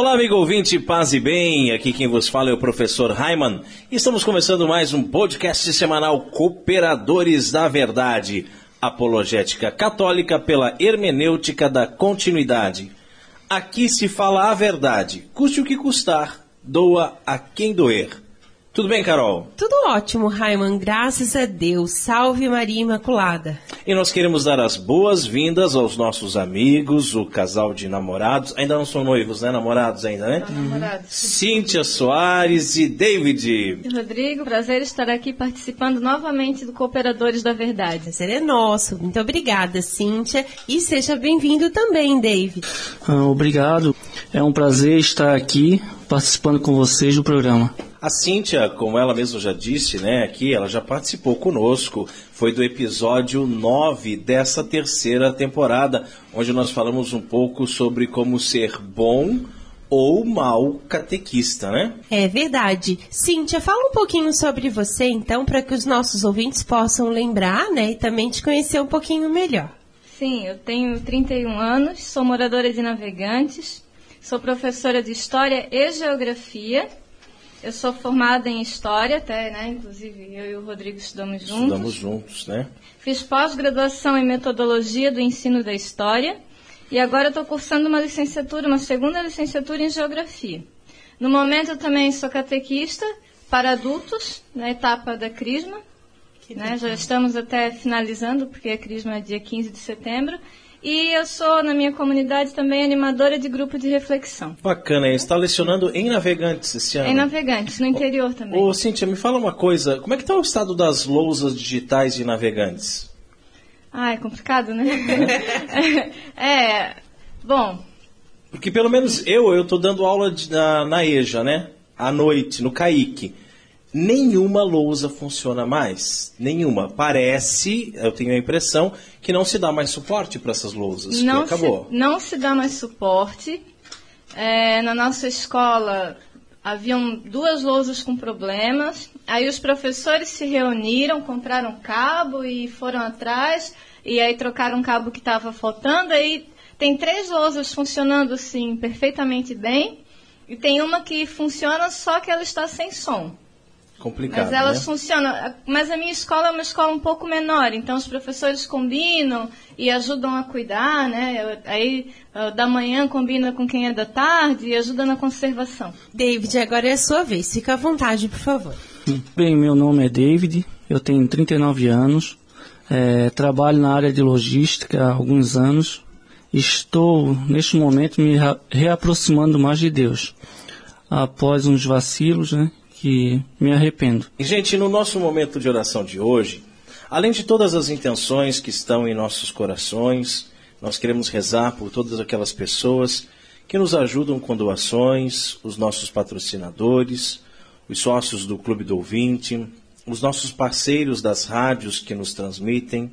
Olá, amigo ouvinte, paz e bem. Aqui quem vos fala é o professor Raiman. Estamos começando mais um podcast semanal Cooperadores da Verdade, apologética católica pela hermenêutica da continuidade. Aqui se fala a verdade, custe o que custar, doa a quem doer. Tudo bem, Carol? Tudo ótimo, Raiman, graças a Deus. Salve Maria Imaculada. E nós queremos dar as boas-vindas aos nossos amigos, o casal de namorados. Ainda não são noivos, né? Namorados ainda, né? Namorados. Cíntia Soares e David. Rodrigo, prazer estar aqui participando novamente do Cooperadores da Verdade. Prazer é nosso. Muito obrigada, Cíntia. E seja bem-vindo também, David. Ah, obrigado. É um prazer estar aqui participando com vocês do programa. A Cíntia, como ela mesma já disse, né, aqui, ela já participou conosco, foi do episódio 9 dessa terceira temporada, onde nós falamos um pouco sobre como ser bom ou mal catequista, né? É verdade. Cíntia, fala um pouquinho sobre você, então, para que os nossos ouvintes possam lembrar, né, e também te conhecer um pouquinho melhor. Sim, eu tenho 31 anos, sou moradora de Navegantes, sou professora de História e Geografia eu sou formada em História, até, né? Inclusive, eu e o Rodrigo estudamos juntos. Estudamos juntos, né? Fiz pós-graduação em Metodologia do Ensino da História. E agora estou cursando uma licenciatura, uma segunda licenciatura em Geografia. No momento, eu também sou catequista para adultos, na etapa da Crisma. Né? Já estamos até finalizando, porque a Crisma é dia 15 de setembro. E eu sou, na minha comunidade, também animadora de grupo de reflexão. Bacana, e está lecionando em Navegantes esse ano? Em Navegantes, no interior também. Ô, Cíntia, me fala uma coisa, como é que está o estado das lousas digitais de Navegantes? Ah, é complicado, né? É, é bom... Porque pelo menos eu, eu estou dando aula de, na, na EJA, né? À noite, no CAIC nenhuma lousa funciona mais. Nenhuma. Parece, eu tenho a impressão, que não se dá mais suporte para essas lousas. Não acabou. Se, não se dá mais suporte. É, na nossa escola haviam duas lousas com problemas. Aí os professores se reuniram, compraram cabo e foram atrás. E aí trocaram um cabo que estava faltando. Aí tem três lousas funcionando assim perfeitamente bem. E tem uma que funciona, só que ela está sem som. Complicado, mas elas né? funcionam. Mas a minha escola é uma escola um pouco menor, então os professores combinam e ajudam a cuidar, né? Aí da manhã combina com quem é da tarde e ajuda na conservação. David, agora é a sua vez. Fica à vontade, por favor. Bem, meu nome é David, eu tenho 39 anos, é, trabalho na área de logística há alguns anos. Estou, neste momento, me reaproximando mais de Deus. Após uns vacilos, né? Que me arrependo. Gente, no nosso momento de oração de hoje, além de todas as intenções que estão em nossos corações, nós queremos rezar por todas aquelas pessoas que nos ajudam com doações, os nossos patrocinadores, os sócios do Clube do Ouvinte, os nossos parceiros das rádios que nos transmitem,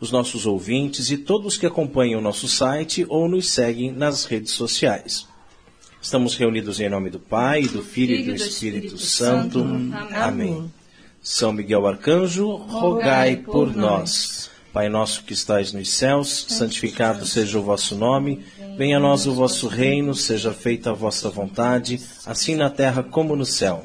os nossos ouvintes e todos que acompanham o nosso site ou nos seguem nas redes sociais. Estamos reunidos em nome do Pai, do Filho e do Espírito Santo. Amém. São Miguel Arcanjo, rogai por nós. Pai nosso que estais nos céus, santificado seja o vosso nome. Venha a nós o vosso reino, seja feita a vossa vontade, assim na terra como no céu.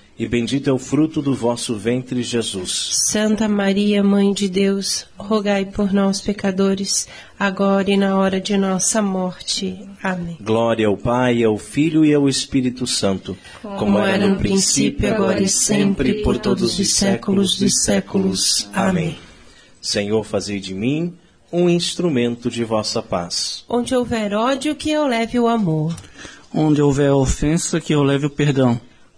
e bendito é o fruto do vosso ventre, Jesus. Santa Maria, Mãe de Deus, rogai por nós, pecadores, agora e na hora de nossa morte. Amém. Glória ao Pai, ao Filho e ao Espírito Santo, como, como era no princípio, agora e sempre, por todos os séculos dos séculos. Amém. Senhor, fazei de mim um instrumento de vossa paz. Onde houver ódio, que eu leve o amor. Onde houver ofensa, que eu leve o perdão.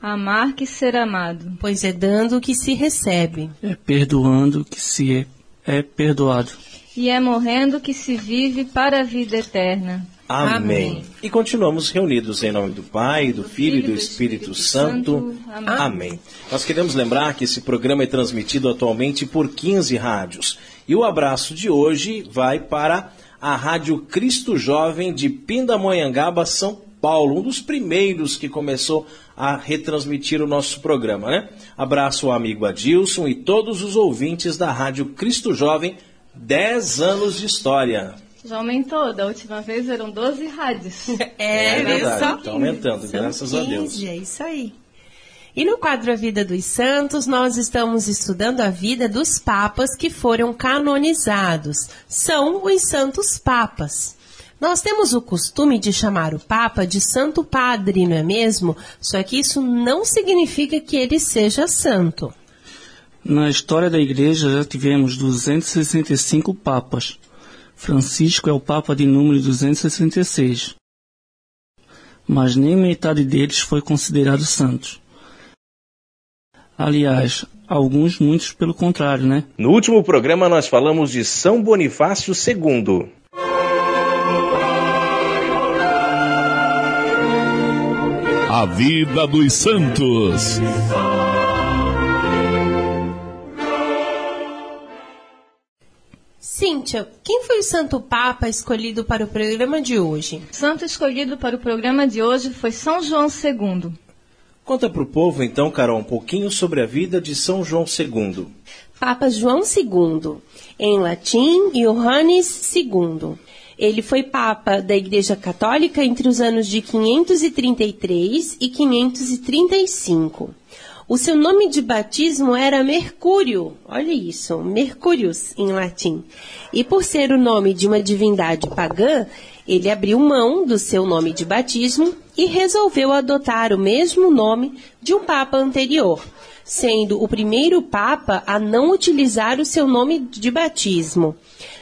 Amar que ser amado. Pois é dando que se recebe. É perdoando, que se é, é perdoado. E é morrendo que se vive para a vida eterna. Amém. Amém. E continuamos reunidos em nome do Pai, do Filho e do Espírito Santo. Amém. Amém. Nós queremos lembrar que esse programa é transmitido atualmente por 15 rádios. E o abraço de hoje vai para a Rádio Cristo Jovem de Pindamonhangaba, São Paulo, um dos primeiros que começou a retransmitir o nosso programa, né? Abraço ao amigo Adilson e todos os ouvintes da Rádio Cristo Jovem, 10 anos de história. Já aumentou, da última vez eram 12 rádios. É verdade, só tá aumentando, São graças a Deus. 15, É isso aí. E no quadro A Vida dos Santos, nós estamos estudando a vida dos papas que foram canonizados. São os santos papas. Nós temos o costume de chamar o Papa de Santo Padre, não é mesmo? Só que isso não significa que ele seja santo. Na história da Igreja já tivemos 265 papas. Francisco é o Papa de número 266. Mas nem metade deles foi considerado santos. Aliás, alguns, muitos pelo contrário, né? No último programa nós falamos de São Bonifácio II. A vida dos santos. Cíntia, quem foi o santo papa escolhido para o programa de hoje? Santo escolhido para o programa de hoje foi São João II. Conta para o povo, então, Carol, um pouquinho sobre a vida de São João II. Papa João II, em latim, Johannes II. Ele foi Papa da Igreja Católica entre os anos de 533 e 535. O seu nome de batismo era Mercúrio, olha isso, Mercurius em latim. E por ser o nome de uma divindade pagã, ele abriu mão do seu nome de batismo e resolveu adotar o mesmo nome de um papa anterior, sendo o primeiro papa a não utilizar o seu nome de batismo.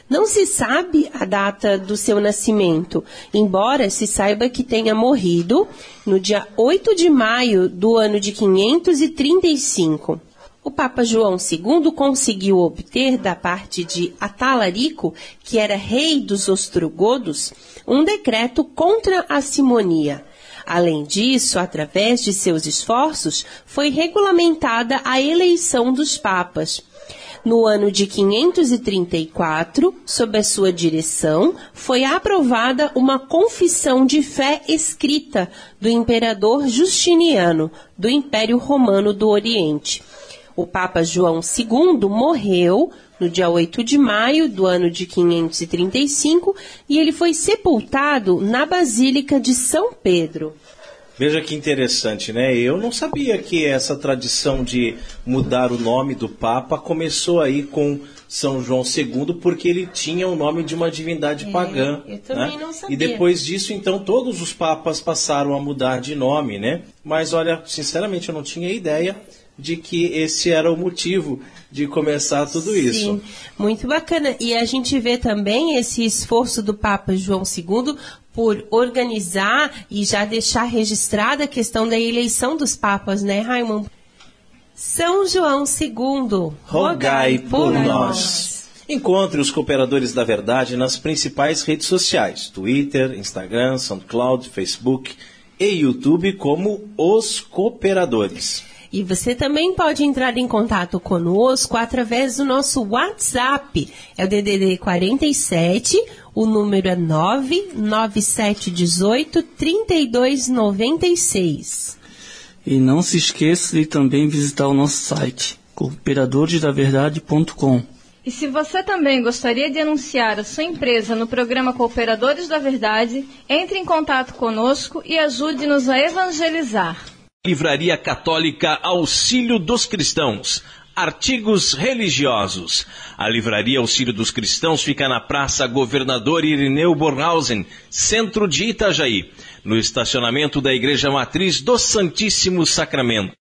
Não se sabe a data do seu nascimento, embora se saiba que tenha morrido no dia 8 de maio do ano de 535. O Papa João II conseguiu obter da parte de Atalarico, que era rei dos ostrogodos, um decreto contra a simonia. Além disso, através de seus esforços, foi regulamentada a eleição dos papas. No ano de 534, sob a sua direção, foi aprovada uma confissão de fé escrita do imperador Justiniano, do Império Romano do Oriente. O Papa João II morreu no dia 8 de maio do ano de 535 e ele foi sepultado na Basílica de São Pedro. Veja que interessante, né? Eu não sabia que essa tradição de mudar o nome do Papa começou aí com São João II, porque ele tinha o nome de uma divindade pagã. eu também né? não sabia. E depois disso, então, todos os papas passaram a mudar de nome, né? Mas olha, sinceramente, eu não tinha ideia de que esse era o motivo de começar tudo isso. Sim, muito bacana. E a gente vê também esse esforço do Papa João II por organizar e já deixar registrada a questão da eleição dos papas, né, Raimundo? São João II, Rogai por nós. Encontre os cooperadores da verdade nas principais redes sociais: Twitter, Instagram, SoundCloud, Facebook e YouTube como Os Cooperadores. E você também pode entrar em contato conosco através do nosso WhatsApp. É o DDD 47, o número é 99718 3296. E não se esqueça de também visitar o nosso site, cooperadoresdaverdade.com. E se você também gostaria de anunciar a sua empresa no programa Cooperadores da Verdade, entre em contato conosco e ajude-nos a evangelizar. Livraria Católica Auxílio dos Cristãos. Artigos religiosos. A Livraria Auxílio dos Cristãos fica na Praça Governador Irineu Bornhausen, centro de Itajaí, no estacionamento da Igreja Matriz do Santíssimo Sacramento.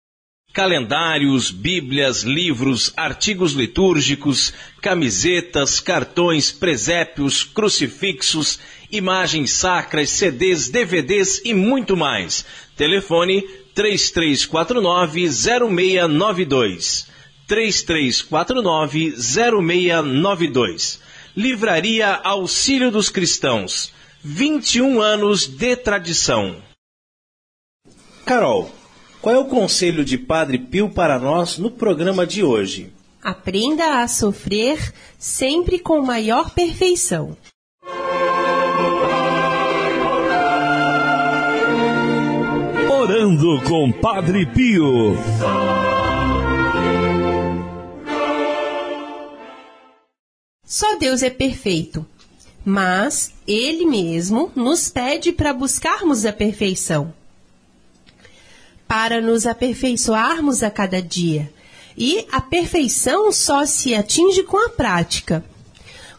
Calendários, bíblias, livros, artigos litúrgicos, camisetas, cartões, presépios, crucifixos, imagens sacras, CDs, DVDs e muito mais. Telefone 3349-0692. 3349-0692. Livraria Auxílio dos Cristãos. 21 anos de tradição. Carol, qual é o conselho de Padre Pio para nós no programa de hoje? Aprenda a sofrer sempre com maior perfeição. Com Padre Pio. Só Deus é perfeito, mas Ele mesmo nos pede para buscarmos a perfeição, para nos aperfeiçoarmos a cada dia. E a perfeição só se atinge com a prática.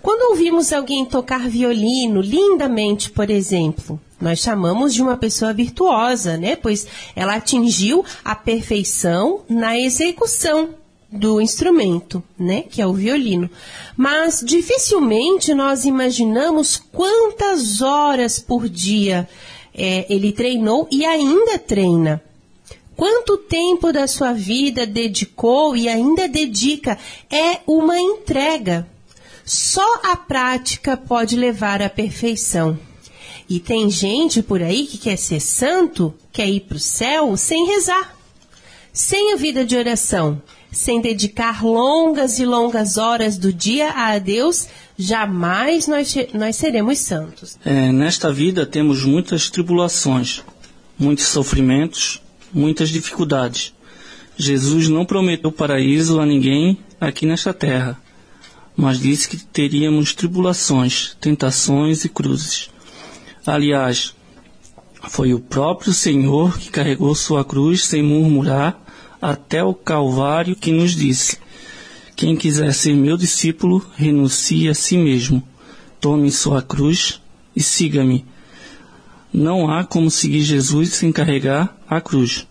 Quando ouvimos alguém tocar violino lindamente, por exemplo, nós chamamos de uma pessoa virtuosa, né? Pois ela atingiu a perfeição na execução do instrumento, né, que é o violino. Mas dificilmente nós imaginamos quantas horas por dia é, ele treinou e ainda treina. Quanto tempo da sua vida dedicou e ainda dedica é uma entrega. Só a prática pode levar à perfeição. E tem gente por aí que quer ser santo, quer ir para o céu sem rezar, sem a vida de oração, sem dedicar longas e longas horas do dia a Deus, jamais nós, nós seremos santos. É, nesta vida temos muitas tribulações, muitos sofrimentos, muitas dificuldades. Jesus não prometeu paraíso a ninguém aqui nesta terra, mas disse que teríamos tribulações, tentações e cruzes. Aliás, foi o próprio Senhor que carregou sua cruz sem murmurar até o Calvário que nos disse: Quem quiser ser meu discípulo, renuncie a si mesmo, tome sua cruz e siga-me. Não há como seguir Jesus sem carregar a cruz.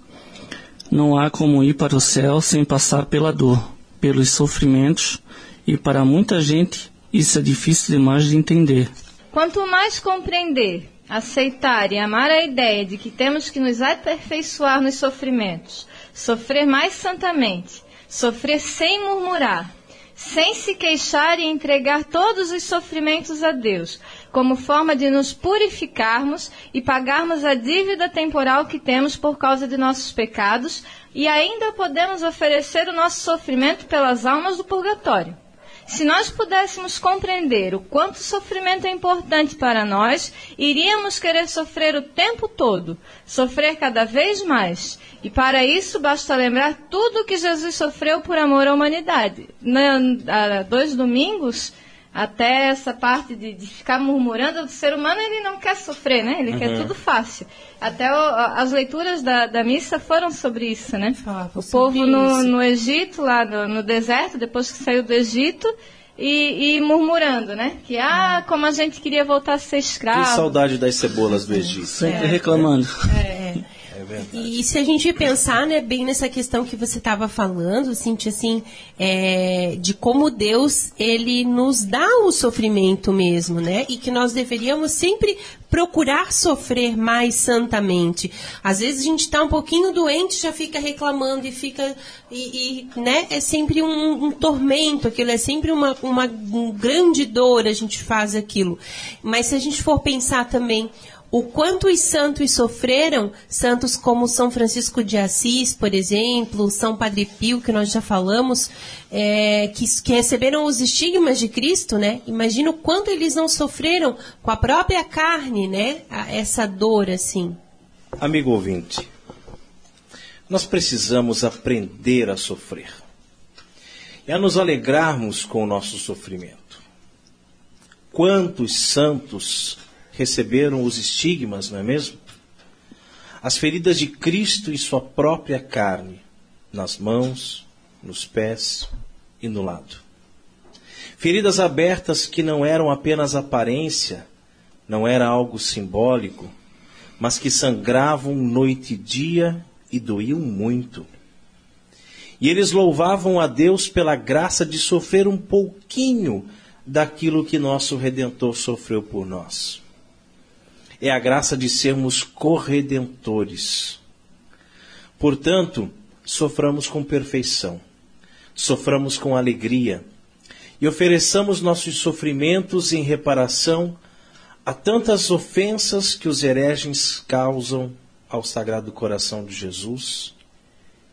Não há como ir para o céu sem passar pela dor, pelos sofrimentos, e para muita gente isso é difícil demais de entender. Quanto mais compreender, aceitar e amar a ideia de que temos que nos aperfeiçoar nos sofrimentos, sofrer mais santamente, sofrer sem murmurar, sem se queixar e entregar todos os sofrimentos a Deus, como forma de nos purificarmos e pagarmos a dívida temporal que temos por causa de nossos pecados, e ainda podemos oferecer o nosso sofrimento pelas almas do purgatório. Se nós pudéssemos compreender o quanto o sofrimento é importante para nós, iríamos querer sofrer o tempo todo, sofrer cada vez mais. E para isso basta lembrar tudo que Jesus sofreu por amor à humanidade. Há dois domingos, até essa parte de, de, ficar murmurando do ser humano, ele não quer sofrer, né? Ele uhum. quer tudo fácil. Até o, as leituras da, da, missa foram sobre isso, né? Ah, o povo no, no, Egito, lá no, no, deserto, depois que saiu do Egito, e, e, murmurando, né? Que, ah, como a gente queria voltar a ser escravo. Que saudade das cebolas do Egito. Sempre é, reclamando. É, é. E se a gente pensar, né, bem nessa questão que você estava falando, Cintia, assim, é, de como Deus, ele nos dá o sofrimento mesmo, né? E que nós deveríamos sempre procurar sofrer mais santamente. Às vezes a gente está um pouquinho doente, já fica reclamando e fica e, e né, é sempre um, um, tormento, aquilo é sempre uma, uma um grande dor a gente faz aquilo. Mas se a gente for pensar também o quanto os santos sofreram, santos como São Francisco de Assis, por exemplo, São Padre Pio, que nós já falamos, é, que, que, receberam os estigmas de Cristo, né? Imagina o quanto eles não sofreram com a própria carne, né? Essa dor, assim. Amigo ouvinte, nós precisamos aprender a sofrer e a nos alegrarmos com o nosso sofrimento. Quantos santos receberam os estigmas, não é mesmo? as feridas de Cristo em sua própria carne, nas mãos, nos pés e no lado. Feridas abertas que não eram apenas aparência, não era algo simbólico, mas que sangravam noite e dia e doíam muito. E eles louvavam a Deus pela graça de sofrer um pouquinho daquilo que nosso Redentor sofreu por nós. É a graça de sermos corredentores. Portanto, soframos com perfeição, soframos com alegria e ofereçamos nossos sofrimentos em reparação a tantas ofensas que os hereges causam ao Sagrado Coração de Jesus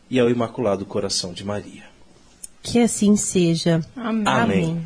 e ao Imaculado Coração de Maria. Que assim seja. Amém. Amém.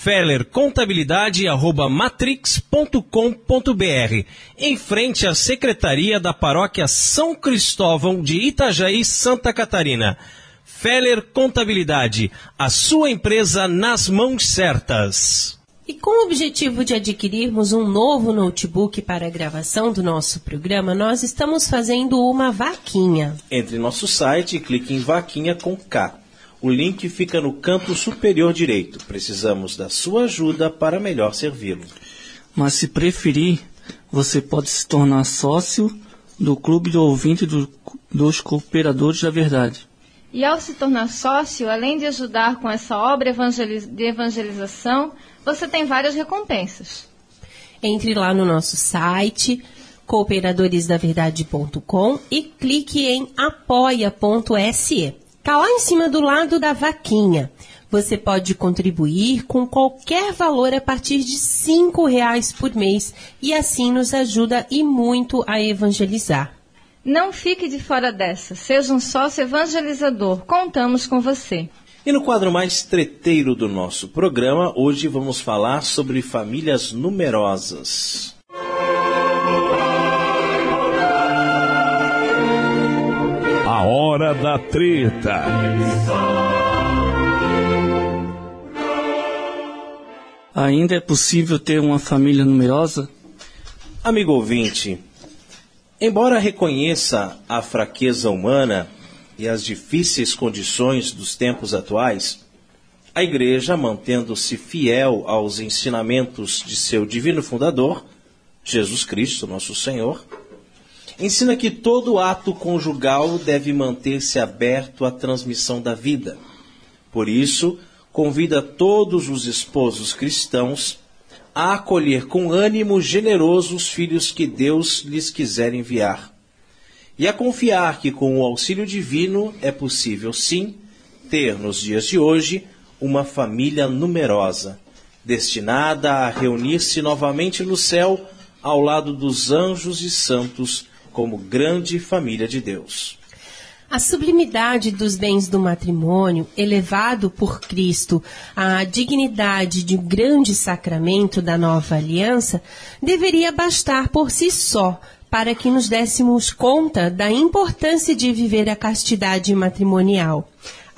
fellercontabilidade@matrix.com.br, em frente à Secretaria da Paróquia São Cristóvão de Itajaí, Santa Catarina. Feller Contabilidade, a sua empresa nas mãos certas. E com o objetivo de adquirirmos um novo notebook para a gravação do nosso programa, nós estamos fazendo uma vaquinha. Entre nosso site e clique em vaquinha com K o link fica no canto superior direito. Precisamos da sua ajuda para melhor servi-lo. Mas se preferir, você pode se tornar sócio do Clube de Ouvinte do- dos Cooperadores da Verdade. E ao se tornar sócio, além de ajudar com essa obra de evangelização, você tem várias recompensas. Entre lá no nosso site cooperadoresdaverdade.com e clique em apoia.se. Tá lá em cima do lado da vaquinha. Você pode contribuir com qualquer valor a partir de cinco reais por mês e assim nos ajuda e muito a evangelizar. Não fique de fora dessa. Seja um sócio evangelizador. Contamos com você. E no quadro mais treteiro do nosso programa, hoje vamos falar sobre famílias numerosas. A hora da treta. Ainda é possível ter uma família numerosa? Amigo ouvinte, embora reconheça a fraqueza humana e as difíceis condições dos tempos atuais, a Igreja, mantendo-se fiel aos ensinamentos de seu divino fundador, Jesus Cristo, nosso Senhor, ensina que todo ato conjugal deve manter-se aberto à transmissão da vida. Por isso, convida todos os esposos cristãos a acolher com ânimo generoso os filhos que Deus lhes quiser enviar. E a confiar que com o auxílio divino é possível, sim, ter nos dias de hoje uma família numerosa, destinada a reunir-se novamente no céu ao lado dos anjos e santos como grande família de Deus. A sublimidade dos bens do matrimônio, elevado por Cristo à dignidade de um grande sacramento da nova aliança, deveria bastar por si só para que nos dessemos conta da importância de viver a castidade matrimonial.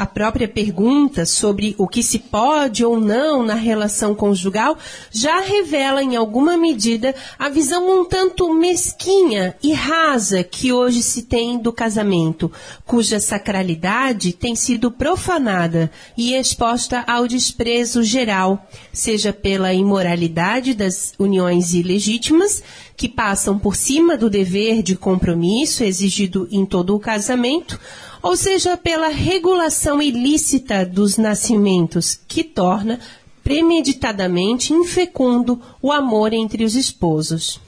A própria pergunta sobre o que se pode ou não na relação conjugal já revela em alguma medida a visão um tanto mesquinha e rasa que hoje se tem do casamento, cuja sacralidade tem sido profanada e exposta ao desprezo geral, seja pela imoralidade das uniões ilegítimas, que passam por cima do dever de compromisso exigido em todo o casamento, ou seja, pela regulação ilícita dos nascimentos, que torna premeditadamente infecundo o amor entre os esposos.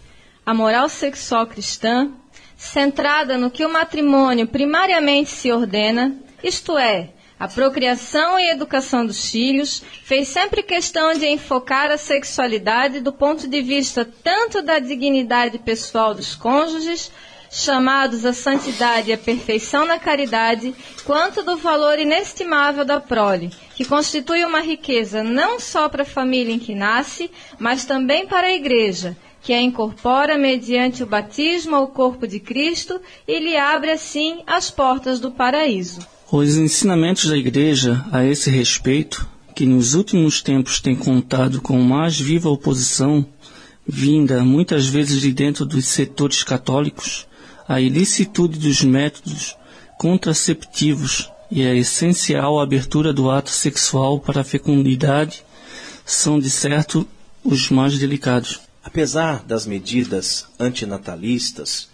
A moral sexual cristã, centrada no que o matrimônio primariamente se ordena, isto é, a procriação e educação dos filhos, fez sempre questão de enfocar a sexualidade do ponto de vista tanto da dignidade pessoal dos cônjuges, chamados à santidade e à perfeição na caridade, quanto do valor inestimável da prole, que constitui uma riqueza não só para a família em que nasce, mas também para a igreja, que a incorpora mediante o batismo ao corpo de Cristo e lhe abre assim as portas do paraíso. Os ensinamentos da Igreja a esse respeito, que nos últimos tempos têm contado com mais viva oposição, vinda muitas vezes de dentro dos setores católicos, a ilicitude dos métodos contraceptivos e a essencial abertura do ato sexual para a fecundidade são, de certo, os mais delicados. Apesar das medidas antinatalistas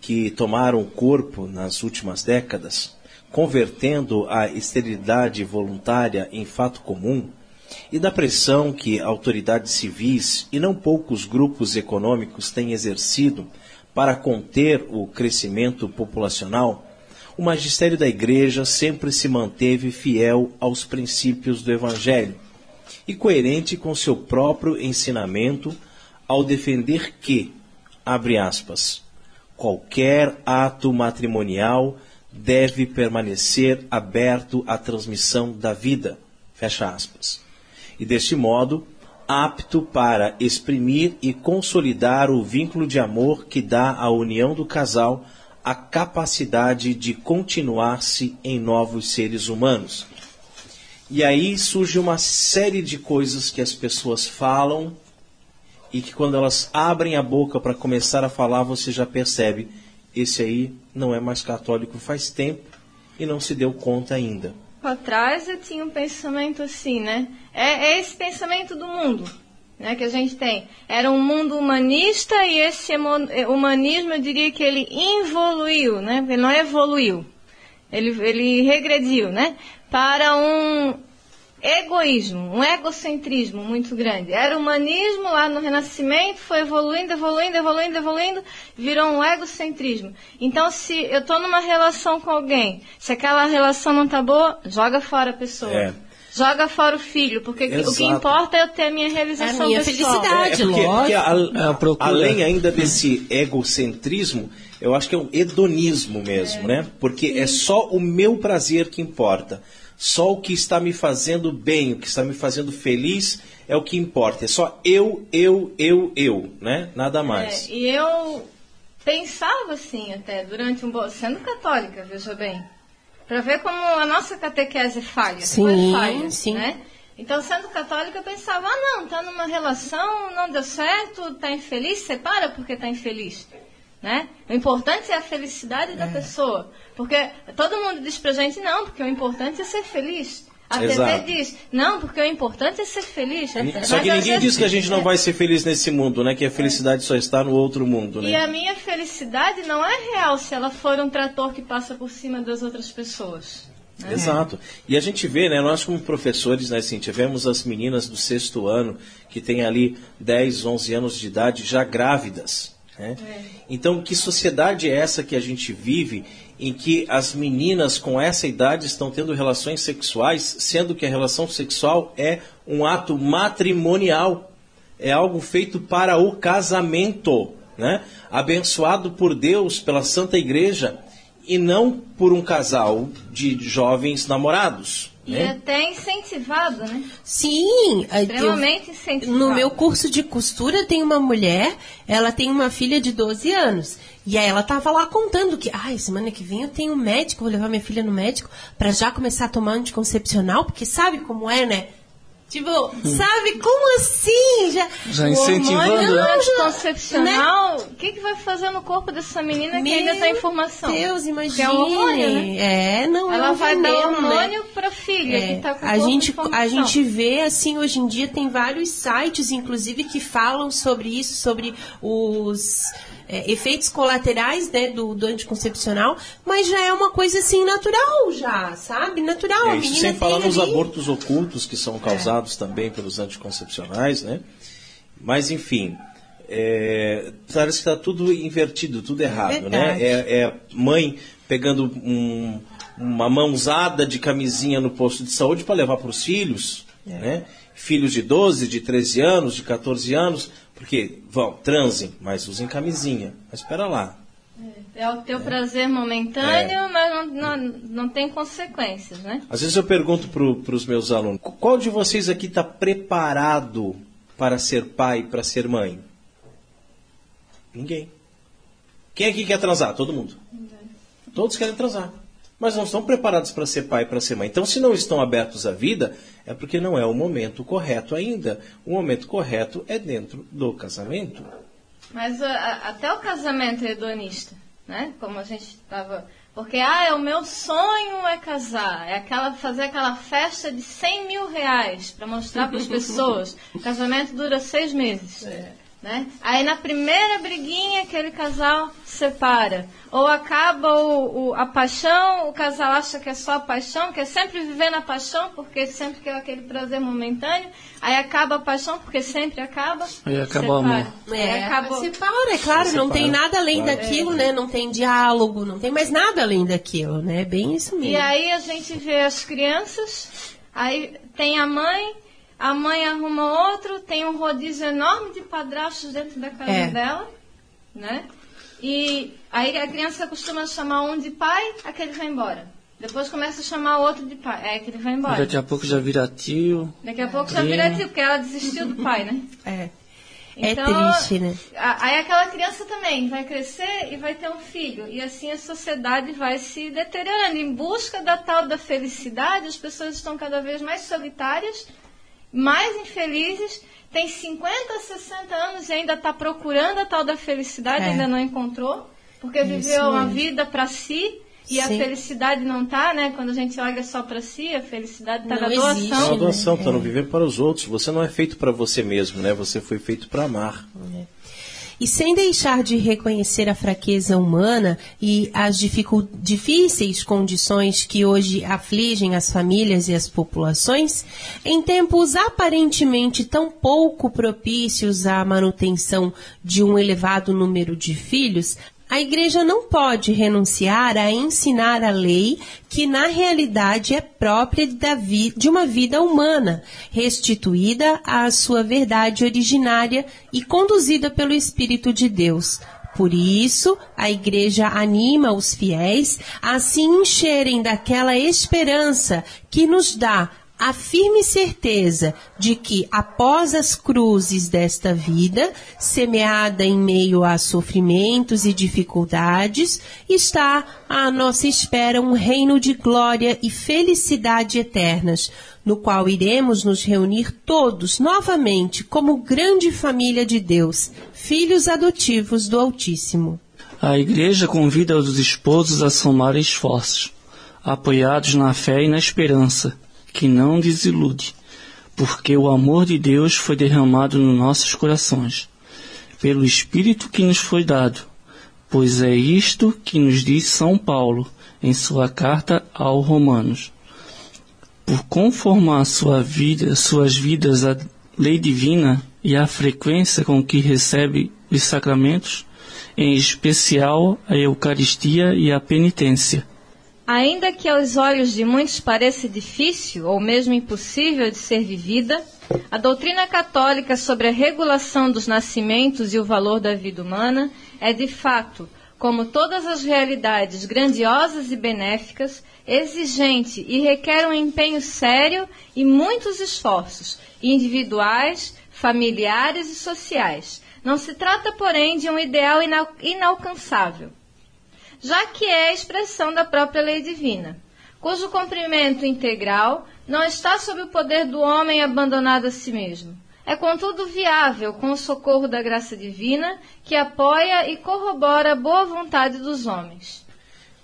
que tomaram corpo nas últimas décadas, convertendo a esterilidade voluntária em fato comum, e da pressão que autoridades civis e não poucos grupos econômicos têm exercido para conter o crescimento populacional, o magistério da Igreja sempre se manteve fiel aos princípios do Evangelho e coerente com seu próprio ensinamento ao defender que, abre aspas, qualquer ato matrimonial deve permanecer aberto à transmissão da vida, fecha aspas. E deste modo, apto para exprimir e consolidar o vínculo de amor que dá à união do casal a capacidade de continuar-se em novos seres humanos. E aí surge uma série de coisas que as pessoas falam e que quando elas abrem a boca para começar a falar, você já percebe, esse aí não é mais católico faz tempo e não se deu conta ainda. Para trás eu tinha um pensamento assim, né? É, é, esse pensamento do mundo, né? Que a gente tem. Era um mundo humanista e esse humanismo, eu diria que ele involuiu, né? Ele não evoluiu. Ele, ele regrediu, né? Para um egoísmo, um egocentrismo muito grande. Era humanismo lá no Renascimento, foi evoluindo, evoluindo, evoluindo, evoluindo, virou um egocentrismo. Então, se eu estou numa relação com alguém, se aquela relação não está boa, joga fora a pessoa. É. Joga fora o filho, porque Exato. o que importa é eu ter a minha realização é a minha pessoal. felicidade, é, porque, porque a, a, além ainda desse egocentrismo, eu acho que é um hedonismo mesmo, é. né? Porque Sim. é só o meu prazer que importa. Só o que está me fazendo bem, o que está me fazendo feliz é o que importa. É só eu, eu, eu, eu, né? Nada mais. É, e eu pensava assim até durante um bom, sendo católica, veja bem, para ver como a nossa catequese falha, sim, falha, sim. né? Então, sendo católica, eu pensava, ah, não, tá numa relação, não deu certo, tá infeliz, separa porque tá infeliz. Né? O importante é a felicidade da é. pessoa. Porque todo mundo diz pra gente, não, porque o importante é ser feliz. A Exato. TV diz, não, porque o importante é ser feliz. Só Mas que ninguém vezes, diz que a gente não vai ser feliz nesse mundo, né? Que a felicidade é. só está no outro mundo, né? E a minha felicidade não é real se ela for um trator que passa por cima das outras pessoas. Né? Exato. E a gente vê, né, nós como professores, né, assim, tivemos as meninas do sexto ano que têm ali 10, 11 anos de idade já grávidas. Né? É. Então, que sociedade é essa que a gente vive em que as meninas com essa idade estão tendo relações sexuais, sendo que a relação sexual é um ato matrimonial, é algo feito para o casamento, né? abençoado por Deus, pela Santa Igreja, e não por um casal de jovens namorados. E né? até incentivado, né? Sim. Extremamente eu, incentivado. No meu curso de costura tem uma mulher, ela tem uma filha de 12 anos. E aí ela tava lá contando que, ai, semana que vem eu tenho um médico, vou levar minha filha no médico para já começar a tomar anticoncepcional, porque sabe como é, né? Tipo, sabe como assim? Já, já incentivando. O anticoncepcional, né? o que, que vai fazer no corpo dessa menina Meu que ainda tem informação? Deus, imagina. É, hormônio, né? é, não Ela é um vai veneno, dar hormônio né? pra filha é. que tá com a gente A gente vê, assim, hoje em dia tem vários sites, inclusive, que falam sobre isso, sobre os é, efeitos colaterais né, do, do, anticoncepcional, mas já é uma coisa assim natural, já, sabe? Natural. É, isso sem falar nos abortos ocultos que são causados é. também pelos anticoncepcionais, né? Mas enfim, é, parece que está tudo invertido, tudo errado, né? É, é mãe pegando um, uma mãozada de camisinha no posto de saúde para levar para os filhos, é. né? Filhos de 12, de 13 anos, de 14 anos, porque, vão, transem, mas usem camisinha. Mas espera lá. É, É o teu prazer momentâneo, é. mas não, não, não tem consequências, né? Às vezes eu pergunto para os meus alunos, qual de vocês aqui está preparado para ser pai, para ser mãe? Ninguém. Quem aqui quer transar? Todo mundo. Todos querem transar. Mas não estão preparados para ser pai, para ser mãe. Então, se não estão abertos à vida, é porque não é o momento correto ainda. O momento correto é dentro do casamento. Mas a, até o casamento é hedonista, né? Como a gente estava. Porque, ah, é o meu sonho é casar. É aquela, fazer aquela festa de 100 mil reais para mostrar para as pessoas. O casamento dura seis meses. É. Né? Aí na primeira briguinha aquele casal separa. Ou acaba o, o, a paixão, o casal acha que é só a paixão, quer sempre viver na paixão, porque sempre quer aquele prazer momentâneo. Aí acaba a paixão, porque sempre acaba. Aí acaba o amor. É, acaba... separa, é claro, não tem nada além claro. daquilo, né? Não tem diálogo, não tem mais nada além daquilo, né? Bem isso mesmo. E aí a gente vê as crianças, aí tem a mãe a mãe arruma outro, tem um rodízio enorme de padrastos dentro da casa é. dela, né? E aí a criança costuma chamar um de pai, aquele vai embora. Depois começa a chamar o outro de pai, é que ele vai embora. Daqui a pouco já vira tio. Daqui a pouco já vira tio, porque ela desistiu do pai, né? É. É então, é triste, né? Aí aquela criança também vai crescer e vai ter um filho. E assim a sociedade vai se deteriorando. Em busca da tal da felicidade, as pessoas estão cada vez mais solitárias mais infelizes, tem 50, 60 anos e ainda está procurando a tal da felicidade, é. ainda não encontrou, porque Isso viveu mesmo. uma vida para si e Sim. a felicidade não está, né? Quando a gente olha só para si, a felicidade está na doação. Está na doação, está é. no viver para os outros. Você não é feito para você mesmo, né? Você foi feito para amar. É e sem deixar de reconhecer a fraqueza humana e as difíceis condições que hoje afligem as famílias e as populações, em tempos aparentemente tão pouco propícios à manutenção de um elevado número de filhos, a igreja não pode renunciar a ensinar a lei que na realidade é própria de uma vida humana, restituída à sua verdade originária e conduzida pelo Espírito de Deus. Por isso, a igreja anima os fiéis a se encherem daquela esperança que nos dá a firme certeza de que, após as cruzes desta vida, semeada em meio a sofrimentos e dificuldades, está à nossa espera um reino de glória e felicidade eternas, no qual iremos nos reunir todos novamente como grande família de Deus, filhos adotivos do Altíssimo. A Igreja convida os esposos a somar esforços, apoiados na fé e na esperança que não desilude, porque o amor de Deus foi derramado nos nossos corações, pelo Espírito que nos foi dado, pois é isto que nos diz São Paulo em sua carta aos Romanos. Por conformar sua vida, suas vidas à lei divina e à frequência com que recebe os sacramentos, em especial a Eucaristia e a penitência Ainda que aos olhos de muitos pareça difícil ou mesmo impossível de ser vivida, a doutrina católica sobre a regulação dos nascimentos e o valor da vida humana é de fato, como todas as realidades grandiosas e benéficas, exigente e requer um empenho sério e muitos esforços, individuais, familiares e sociais. Não se trata, porém, de um ideal inalcançável já que é a expressão da própria lei divina, cujo cumprimento integral não está sob o poder do homem abandonado a si mesmo. É, contudo, viável com o socorro da graça divina, que apoia e corrobora a boa vontade dos homens.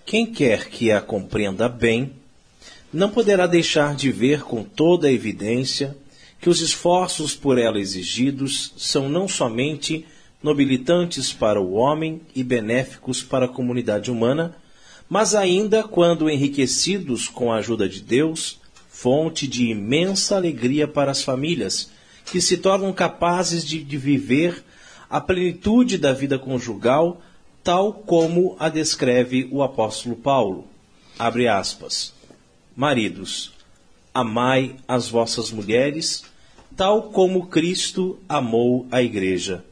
Quem quer que a compreenda bem, não poderá deixar de ver com toda a evidência que os esforços por ela exigidos são não somente nobilitantes para o homem e benéficos para a comunidade humana, mas ainda, quando enriquecidos com a ajuda de Deus, fonte de imensa alegria para as famílias, que se tornam capazes de, de viver a plenitude da vida conjugal, tal como a descreve o apóstolo Paulo. Abre aspas. Maridos, amai as vossas mulheres, tal como Cristo amou a igreja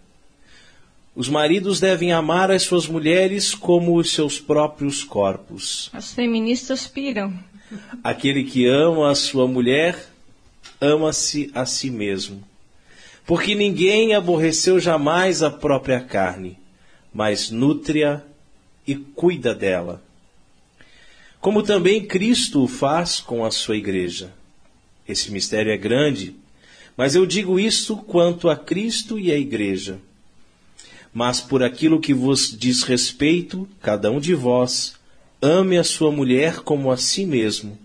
Os maridos devem amar as suas mulheres como os seus próprios corpos. As feministas piram. Aquele que ama a sua mulher, ama-se a si mesmo. Porque ninguém aborreceu jamais a própria carne, mas nutre-a e cuida dela. Como também Cristo o faz com a sua igreja. Esse mistério é grande, mas eu digo isto quanto a Cristo e a igreja. Mas por aquilo que vos diz respeito, cada um de vós ame a sua mulher como a si mesmo.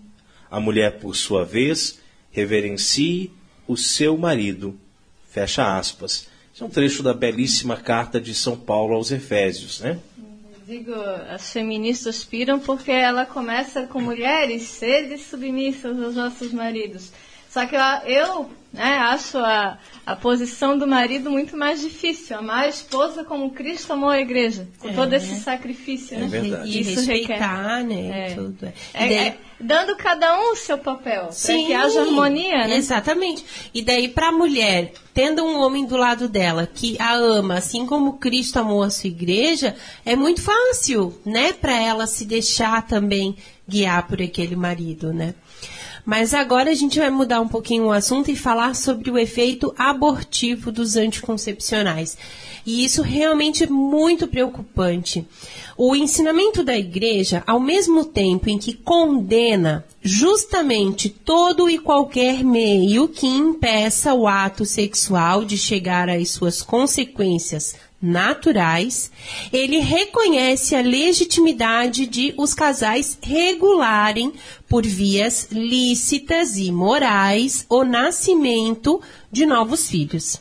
A mulher, por sua vez, reverencie o seu marido. Fecha aspas. Isso é um trecho da belíssima carta de São Paulo aos Efésios, né? Digo, as feministas piram porque ela começa com mulheres, sede submissas aos nossos maridos. Só que eu, eu né, acho a, a posição do marido muito mais difícil. Amar a esposa como Cristo amou a igreja. Com é. todo esse sacrifício, é né? Verdade. E Isso respeitar, requer. né? É. Tudo. É, E daí- é, dando cada um o seu papel, para Sim, que haja harmonia, né? Exatamente. E daí, para a mulher, tendo um homem do lado dela que a ama, assim como Cristo amou a sua igreja, é muito fácil, né, para ela se deixar também guiar por aquele marido, né? Mas agora a gente vai mudar um pouquinho o assunto e falar sobre o efeito abortivo dos anticoncepcionais. E isso realmente é muito preocupante. O ensinamento da igreja, ao mesmo tempo em que condena justamente todo e qualquer meio que impeça o ato sexual de chegar às suas consequências naturais, ele reconhece a legitimidade de os casais regularem por vias lícitas e morais o nascimento de novos filhos.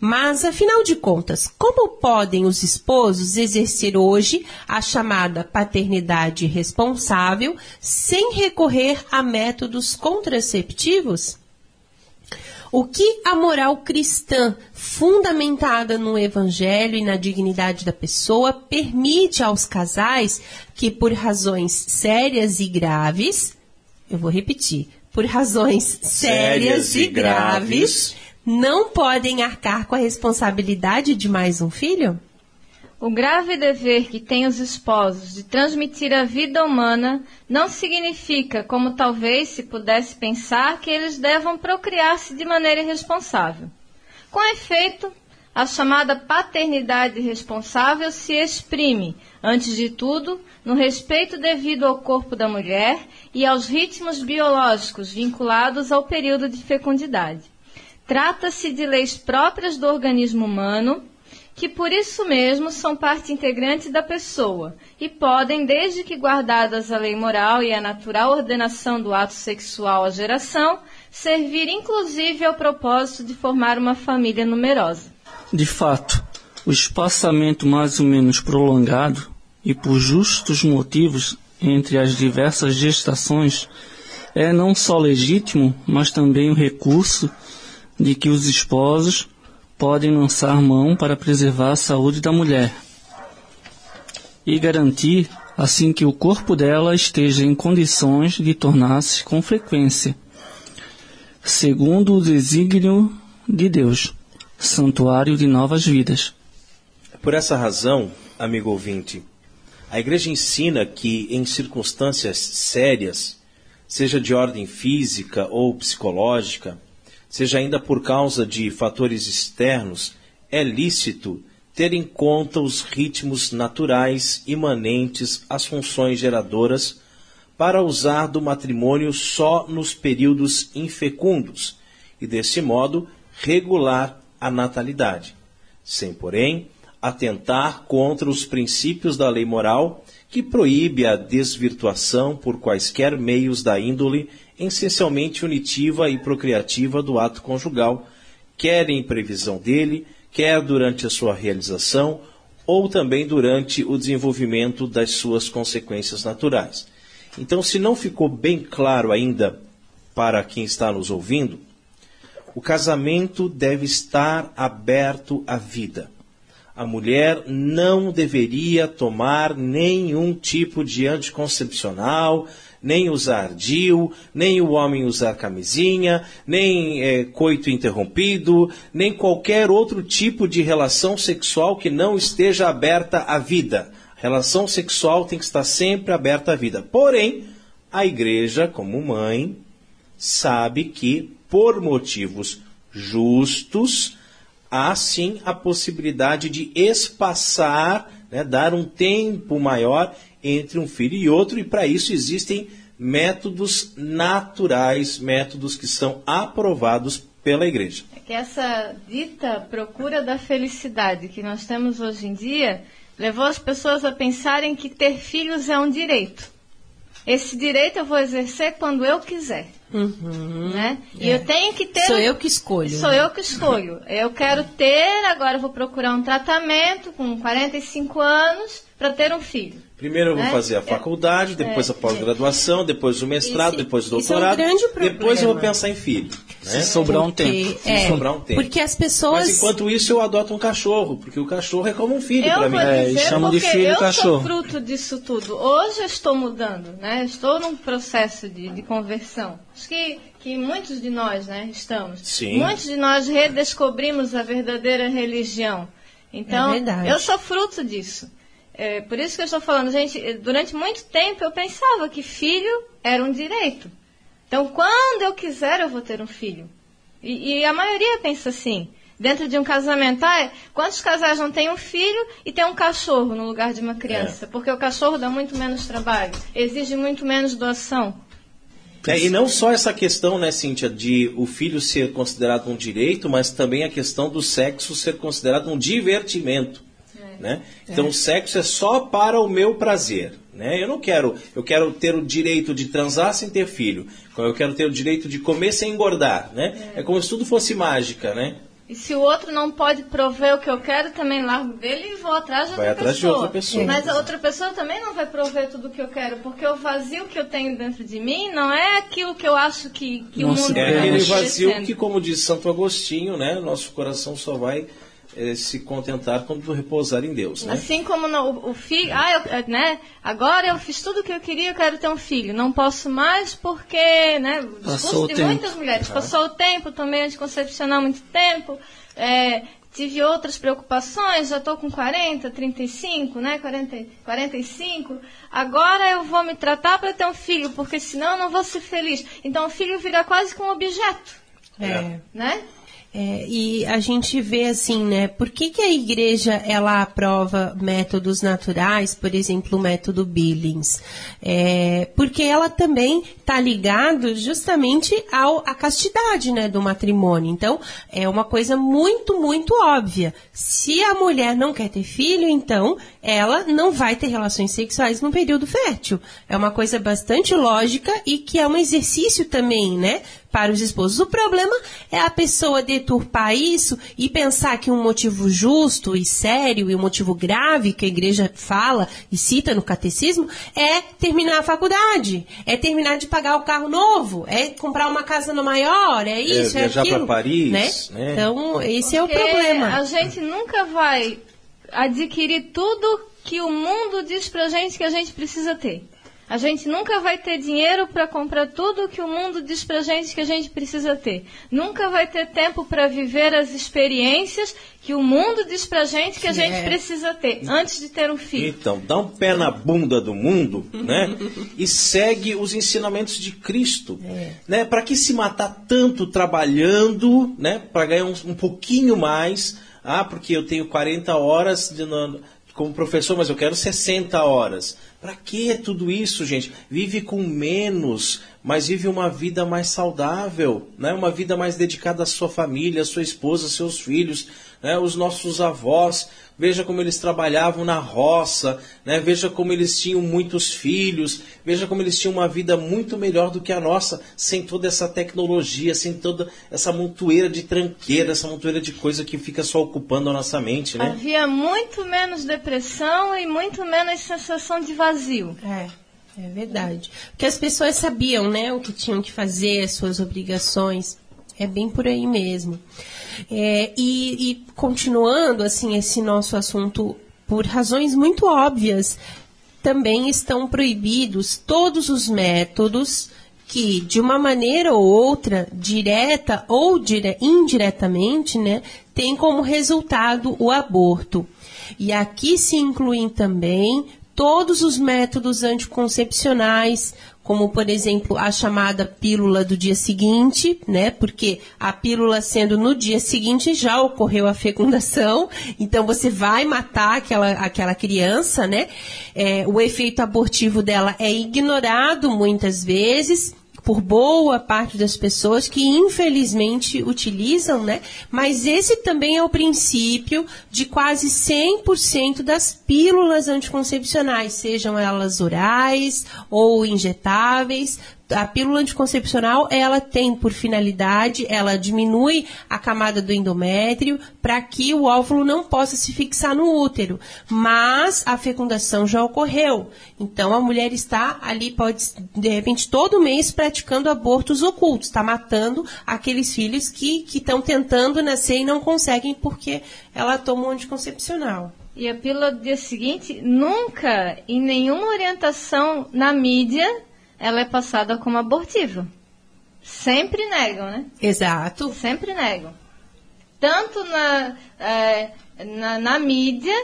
Mas, afinal de contas, como podem os esposos exercer hoje a chamada paternidade responsável sem recorrer a métodos contraceptivos? O que a moral cristã, fundamentada no evangelho e na dignidade da pessoa, permite aos casais que, por razões sérias e graves, eu vou repetir, por razões sérias, Sérias e graves, graves. não podem arcar com a responsabilidade de mais um filho? O grave dever que têm os esposos de transmitir a vida humana não significa, como talvez se pudesse pensar, que eles devam procriar-se de maneira irresponsável. Com efeito, a chamada paternidade responsável se exprime, antes de tudo, no respeito devido ao corpo da mulher e aos ritmos biológicos vinculados ao período de fecundidade. Trata-se de leis próprias do organismo humano que por isso mesmo são parte integrante da pessoa e podem, desde que guardadas a lei moral e a natural ordenação do ato sexual à geração, servir inclusive ao propósito de formar uma família numerosa. De fato, o espaçamento mais ou menos prolongado e por justos motivos entre as diversas gestações é não só legítimo, mas também um recurso de que os esposos podem lançar mão para preservar a saúde da mulher e garantir assim que o corpo dela esteja em condições de tornar-se com frequência, segundo o desígnio de Deus, santuário de novas vidas. Por essa razão, amigo ouvinte, a igreja ensina que em circunstâncias sérias, seja de ordem física ou psicológica, seja ainda por causa de fatores externos, é lícito ter em conta os ritmos naturais imanentes às funções geradoras para usar do matrimônio só nos períodos infecundos e, desse modo, regular a natalidade, sem, porém, atentar contra os princípios da lei moral que proíbe a desvirtuação por quaisquer meios da índole essencialmente unitiva e procriativa do ato conjugal, quer em previsão dele, quer durante a sua realização, ou também durante o desenvolvimento das suas consequências naturais. Então, se não ficou bem claro ainda para quem está nos ouvindo, o casamento deve estar aberto à vida. A mulher não deveria tomar nenhum tipo de anticoncepcional, nem usar DIU, nem o homem usar camisinha, nem é, coito interrompido, nem qualquer outro tipo de relação sexual que não esteja aberta à vida. Relação sexual tem que estar sempre aberta à vida. Porém, a igreja, como mãe, sabe que, por motivos justos, há sim a possibilidade de espaçar, né, dar um tempo maior entre um filho e outro, e para isso existem métodos naturais, métodos que são aprovados pela igreja. É que essa dita procura da felicidade que nós temos hoje em dia levou as pessoas a pensarem que ter filhos é um direito. Esse direito eu vou exercer quando eu quiser. Uhum. Né? E eu tenho que ter. Sou eu que escolho. Sou eu que escolho. Eu quero ter, agora vou procurar um tratamento com 45 anos para ter um filho. Primeiro eu vou né? fazer a faculdade, depois é, a pós-graduação, depois o mestrado, Esse- depois o isso é um doutorado. grande problema. depois eu vou pensar em filho. Né? Se sobrar um tempo. é, sobrar um tempo. Porque as pessoas. Mas enquanto isso eu adoto um cachorro, porque o cachorro é como um filho Eu para mim. É, e chamam de filho eu cachorro. sou fruto disso tudo. Hoje eu estou mudando, né? Estou num processo de, de conversão. Acho que, que muitos de nós, né, estamos. Sim. Muitos de nós redescobrimos a verdadeira religião. Então, É verdade. eu sou fruto disso. É, por isso que eu estou falando, gente, eh, durante muito tempo eu pensava que filho era um direito. Então, quando eu quiser, eu vou ter um filho. E, e a maioria pensa assim. Dentro de um casamento, ah, quantos casais não têm um filho e tem um cachorro no lugar de uma criança? Porque o cachorro dá muito menos trabalho, exige muito menos doação. É, e não só essa questão, né, Cíntia, de o filho ser considerado um direito, mas também a questão do sexo ser considerado um divertimento. Né? Então o sexo é só para o meu prazer. Né? Eu não quero, eu quero ter o direito de transar sem ter filho. Eu quero ter o direito de comer sem engordar. Né? É, como se tudo fosse mágica, né? E se o outro não pode prover o que eu quero, também largo dele e vou atrás de Vai outra atrás de pessoa. outra pessoa. Mas a outra pessoa também não vai prover tudo o que eu quero, porque o vazio que eu tenho dentro de mim não é aquilo que eu acho que, que o Nossa, mundo É É, aquele vazio que, como diz Santo Agostinho, né, nosso coração só vai eh, se contentar quando repousar em Deus. Né? Assim como no- o, o filho, ah, eu, eh, né? Agora eu fiz tudo o que eu queria, eu quero ter um filho. Não posso mais porque, né? o Passou discurso o de tempo. muitas mulheres. Passou o tempo, tomei anticoncepcional muito tempo. é, tive outras preocupações, já estou com 40, 35, né? 40, 45. Agora eu vou me tratar para ter um filho, porque senão eu não vou ser feliz. Então o filho vira quase que um objeto, É. né? É, e a gente vê assim, né? Por que, que a igreja ela aprova métodos naturais, por exemplo, o método Billings? É, porque ela também está ligado justamente ao, à castidade, né, do matrimônio. Então, é uma coisa muito, muito óbvia. Se a mulher não quer ter filho, então ela não vai ter relações sexuais no período fértil. É uma coisa bastante lógica e que é um exercício também, né? Para os esposos. O problema é a pessoa deturpar isso e pensar que um motivo justo e sério e um motivo grave que a igreja fala e cita no catecismo é terminar a faculdade, é terminar de pagar o carro novo, é comprar uma casa no maior, é isso, é, viajar aquilo. pra Paris, né? né? Então, esse é o Porque problema. A gente nunca vai adquirir tudo que o mundo diz pra gente que a gente precisa ter. A gente nunca vai ter dinheiro para comprar tudo que o mundo diz pra gente que a gente precisa ter. Nunca vai ter tempo para viver as experiências que o mundo diz pra gente que a gente É. precisa ter antes de ter um filho. Então, dá um pé na bunda do mundo, né? E segue os ensinamentos de Cristo, né? Para que se matar tanto trabalhando, né? Para ganhar um, um pouquinho mais, ah, porque eu tenho 40 horas de, como professor, mas eu quero 60 horas. Para que tudo isso, gente? Vive com menos, mas vive uma vida mais saudável, né? Uma vida mais dedicada à sua família, à sua esposa, aos seus filhos, né? Os nossos avós, veja como eles trabalhavam na roça, né? Veja como eles tinham muitos filhos, veja como eles tinham uma vida muito melhor do que a nossa, sem toda essa tecnologia, sem toda essa montoeira de tranqueira, essa montoeira de coisa que fica só ocupando a nossa mente, né? Havia muito menos depressão e muito menos sensação de vazio. É, é verdade. Porque as pessoas sabiam, né, o que tinham que fazer, as suas obrigações. É bem por aí mesmo. É, e, e continuando, assim, esse nosso assunto, por razões muito óbvias, também estão proibidos todos os métodos que, de uma maneira ou outra, direta ou dire indiretamente, né, tem como resultado o aborto. E aqui se incluem também todos os métodos anticoncepcionais, como por exemplo a chamada pílula do dia seguinte, né? Porque a pílula sendo no dia seguinte já ocorreu a fecundação, então você vai matar aquela, aquela criança, né? É, o efeito abortivo dela é ignorado muitas vezes por boa parte das pessoas que infelizmente utilizam, né? Mas esse também é o princípio de quase 100% das pílulas anticoncepcionais, sejam elas orais ou injetáveis, a pílula anticoncepcional, ela tem por finalidade, ela diminui a camada do endométrio para que o óvulo não possa se fixar no útero. Mas a fecundação já ocorreu. Então a mulher está ali, pode, de repente, todo mês praticando abortos ocultos, está matando aqueles filhos que estão tentando nascer e não conseguem porque ela toma um anticoncepcional. E a pílula do dia seguinte, nunca, em nenhuma orientação na mídia, ela é passada como abortiva. Sempre negam, né? Exato. Sempre negam. Tanto na, é, na, na, mídia,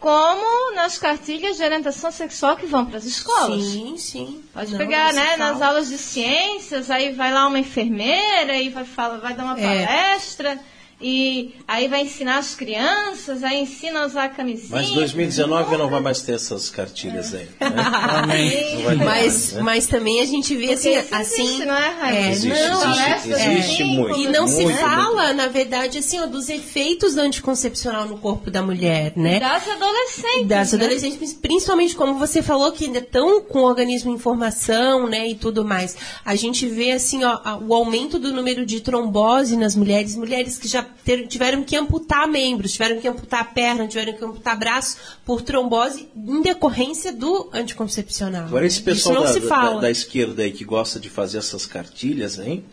como nas cartilhas de orientação sexual que vão para as escolas. Sim, sim. Pode não, pegar, né? Fala. Nas aulas de ciências, aí vai lá uma enfermeira e vai, fala, vai dar uma é. palestra e aí vai ensinar as crianças, aí ensina a usar camisinha. Mas 2019 não vai mais ter essas cartilhas aí. Né? Amém. mas, mais, né? mas também a gente vê assim, assim existe, não é, é existe, não, existe, existe muito. E não muito, se muito, fala, muito. na verdade, assim, ó, dos efeitos do anticoncepcional no corpo da mulher, né? Das adolescentes. Das né? adolescentes, principalmente como você falou que ainda estão com o organismo em formação, né, e tudo mais. A gente vê assim, ó, o aumento do número de trombose nas mulheres, mulheres que já ter, tiveram que amputar membros, tiveram que amputar perna, tiveram que amputar braço por trombose em decorrência do anticoncepcional. Agora esse pessoal da, da, da, esquerda aí que gosta de fazer essas cartilhas, hein?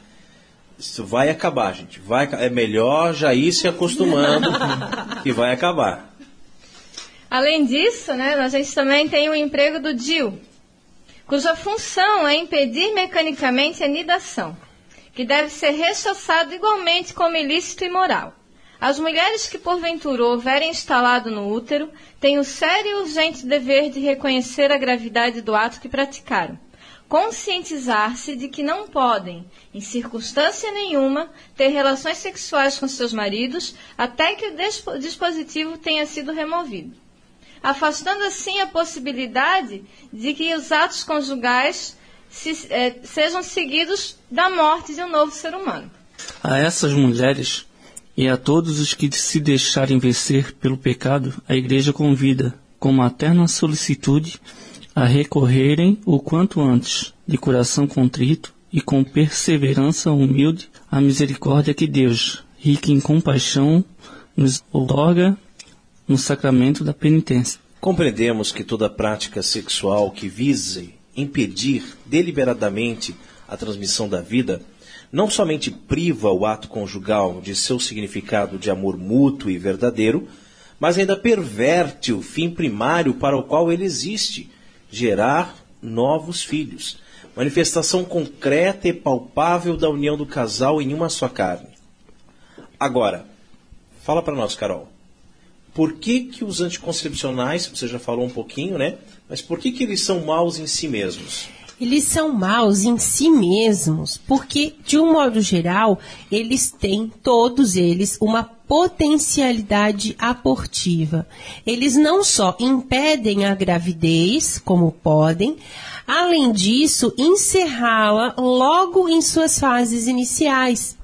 Isso vai acabar, gente. Vai, é melhor já ir se acostumando que vai acabar. Além disso, né, a gente também tem o emprego do DIL, cuja função é impedir mecanicamente a nidação, que deve ser rechaçado igualmente como ilícito e moral. As mulheres que porventura houverem instalado no útero têm o sério e urgente dever de reconhecer a gravidade do ato que praticaram, conscientizar-se de que não podem, em circunstância nenhuma, ter relações sexuais com seus maridos até que o dispositivo tenha sido removido, afastando assim a possibilidade de que os atos conjugais se, eh, sejam seguidos da morte de um novo ser humano. A essas mulheres e a todos os que se deixarem vencer pelo pecado, a Igreja convida, com materna solicitude, a recorrerem o quanto antes, de coração contrito e com perseverança humilde, à misericórdia que Deus, rico em compaixão, nos outorga no sacramento da penitência. Compreendemos que toda prática sexual que vise impedir deliberadamente a transmissão da vida não somente priva o ato conjugal de seu significado de amor mútuo e verdadeiro, mas ainda perverte o fim primário para o qual ele existe gerar novos filhos. Manifestação concreta e palpável da união do casal em uma só carne. Agora, fala para nós, Carol. Por que, que os anticoncepcionais, você já falou um pouquinho, né? Mas por que, que eles são maus em si mesmos? eles são maus em si mesmos, porque, de um modo geral, eles têm, todos eles, uma potencialidade abortiva. Eles não só impedem a gravidez, como podem, além disso, encerrá-la logo em suas fases iniciais.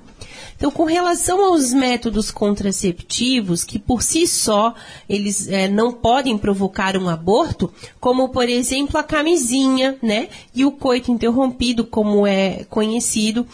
Então, com relação aos métodos contraceptivos, que por si só eles é, não podem provocar um aborto, como por exemplo a camisinha, né? E o coito interrompido, como é conhecido,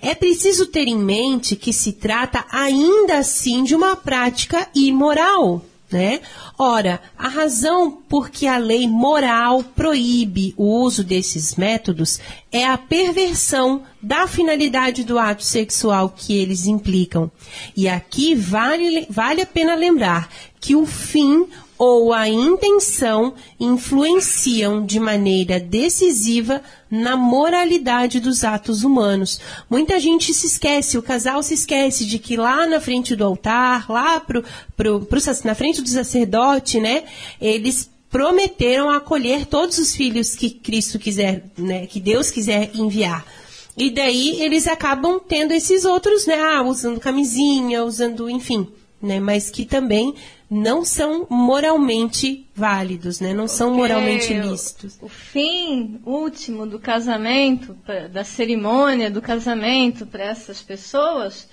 é preciso ter em mente que se trata ainda assim de uma prática imoral né? Ora, a razão por que a lei moral proíbe o uso desses métodos é a perversão da finalidade do ato sexual que eles implicam. E aqui vale, vale a pena lembrar que o fim ou a intenção influenciam de maneira decisiva na moralidade dos atos humanos. Muita gente se esquece, o casal se esquece de que lá na frente do altar, lá pro, pro, pro, na frente do sacerdote, né, eles prometeram acolher todos os filhos que Cristo quiser, né, que Deus quiser enviar. E daí eles acabam tendo esses outros, né, ah, usando camisinha, usando, enfim, né, mas que também não são moralmente válidos, né? Não são moralmente lícitos. O fim último do casamento, da cerimônia do casamento para essas pessoas,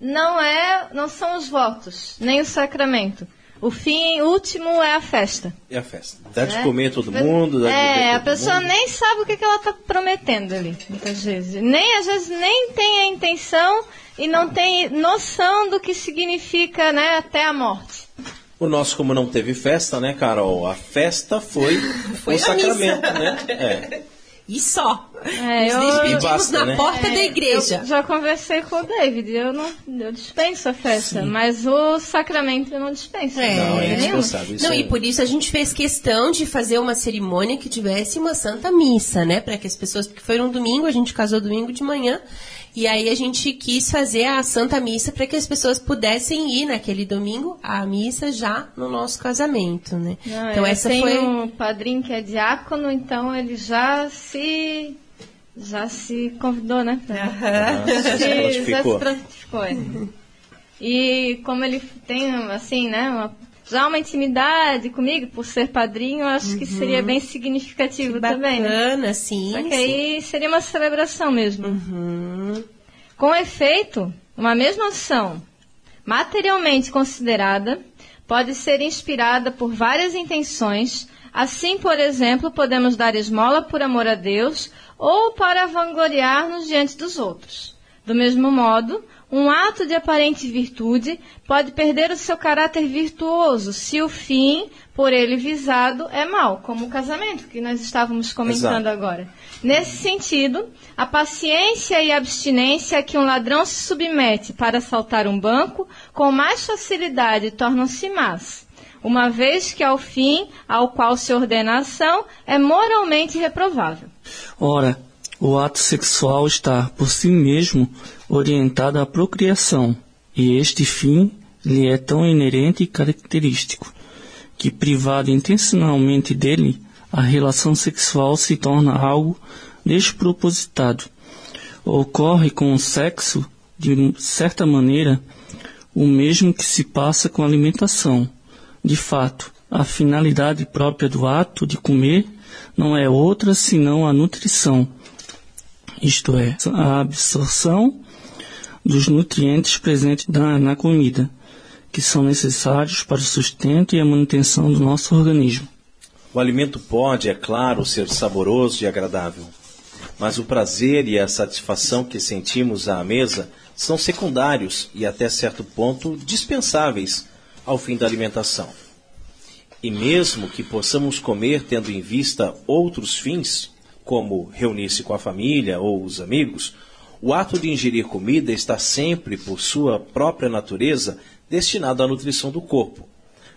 não é, não são os votos, nem o sacramento. O fim último é a festa. É a festa. Dá de é? comer todo mundo. Dá é, de a pessoa mundo. nem sabe o que, que ela está prometendo ali, muitas vezes. Nem, às vezes, nem tem a intenção e não tem noção do que significa, né, até a morte. O nosso, como não teve festa, né, Carol? A festa foi, foi o sacramento, missa. né? É. E só. É, Nos eu, despedimos basta, na né? porta é, da igreja. Eu já conversei com o David, eu não eu dispenso a festa, Sim. mas o sacramento eu não dispenso. É, não, é dispensável. Não, é... e por isso a gente fez questão de fazer uma cerimônia que tivesse uma santa missa, né? Para que as pessoas, porque foi um domingo, a gente casou domingo de manhã, e aí a gente quis fazer a Santa Missa para que as pessoas pudessem ir naquele domingo à missa já no nosso casamento, né? Não, então essa tem foi um padrinho que é diácono, então ele já se já se convidou, né? Uhum. Já se, já se prontificou. É. E como ele tem assim, né, uma já uma intimidade comigo, por ser padrinho, acho uhum. que seria bem significativo bacana, também. Bacana, sim. Só que sim. aí seria uma celebração mesmo. Uhum. Com efeito, uma mesma ação, materialmente considerada, pode ser inspirada por várias intenções. Assim, por exemplo, podemos dar esmola por amor a Deus ou para vangloriar-nos diante dos outros. Do mesmo modo, um ato de aparente virtude pode perder o seu caráter virtuoso se o fim por ele visado é mau, como o casamento que nós estávamos comentando Exato. agora. Nesse sentido, a paciência e a abstinência a que um ladrão se submete para assaltar um banco, com mais facilidade tornam-se más, uma vez que ao fim ao qual se ordena a ação é moralmente reprovável. Ora, o ato sexual está, por si mesmo, orientado à procriação, e este fim lhe é tão inerente e característico, que privado intencionalmente dele, a relação sexual se torna algo despropositado. Ocorre com o sexo, de certa maneira, o mesmo que se passa com a alimentação. De fato, a finalidade própria do ato de comer não é outra senão a nutrição isto é, a absorção dos nutrientes presentes na, na comida, que são necessários para o sustento e a manutenção do nosso organismo. O alimento pode, é claro, ser saboroso e agradável, mas o prazer e a satisfação que sentimos à mesa são secundários e, até certo ponto, dispensáveis ao fim da alimentação. E mesmo que possamos comer tendo em vista outros fins, como reunir-se com a família ou os amigos, o ato de ingerir comida está sempre, por sua própria natureza, destinado à nutrição do corpo.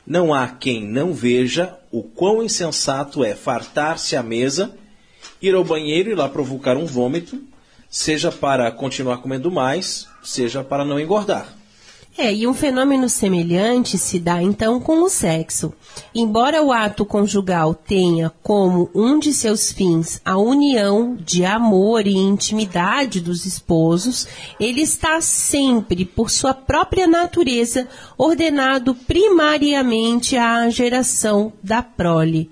Não há quem não veja o quão insensato é fartar-se à mesa, ir ao banheiro e lá provocar um vômito, seja para continuar comendo mais, seja para não engordar. É, e um fenômeno semelhante se dá então com o sexo. Embora o ato conjugal tenha como um de seus fins a união de amor e intimidade dos esposos, ele está sempre, por sua própria natureza, ordenado primariamente à geração da prole.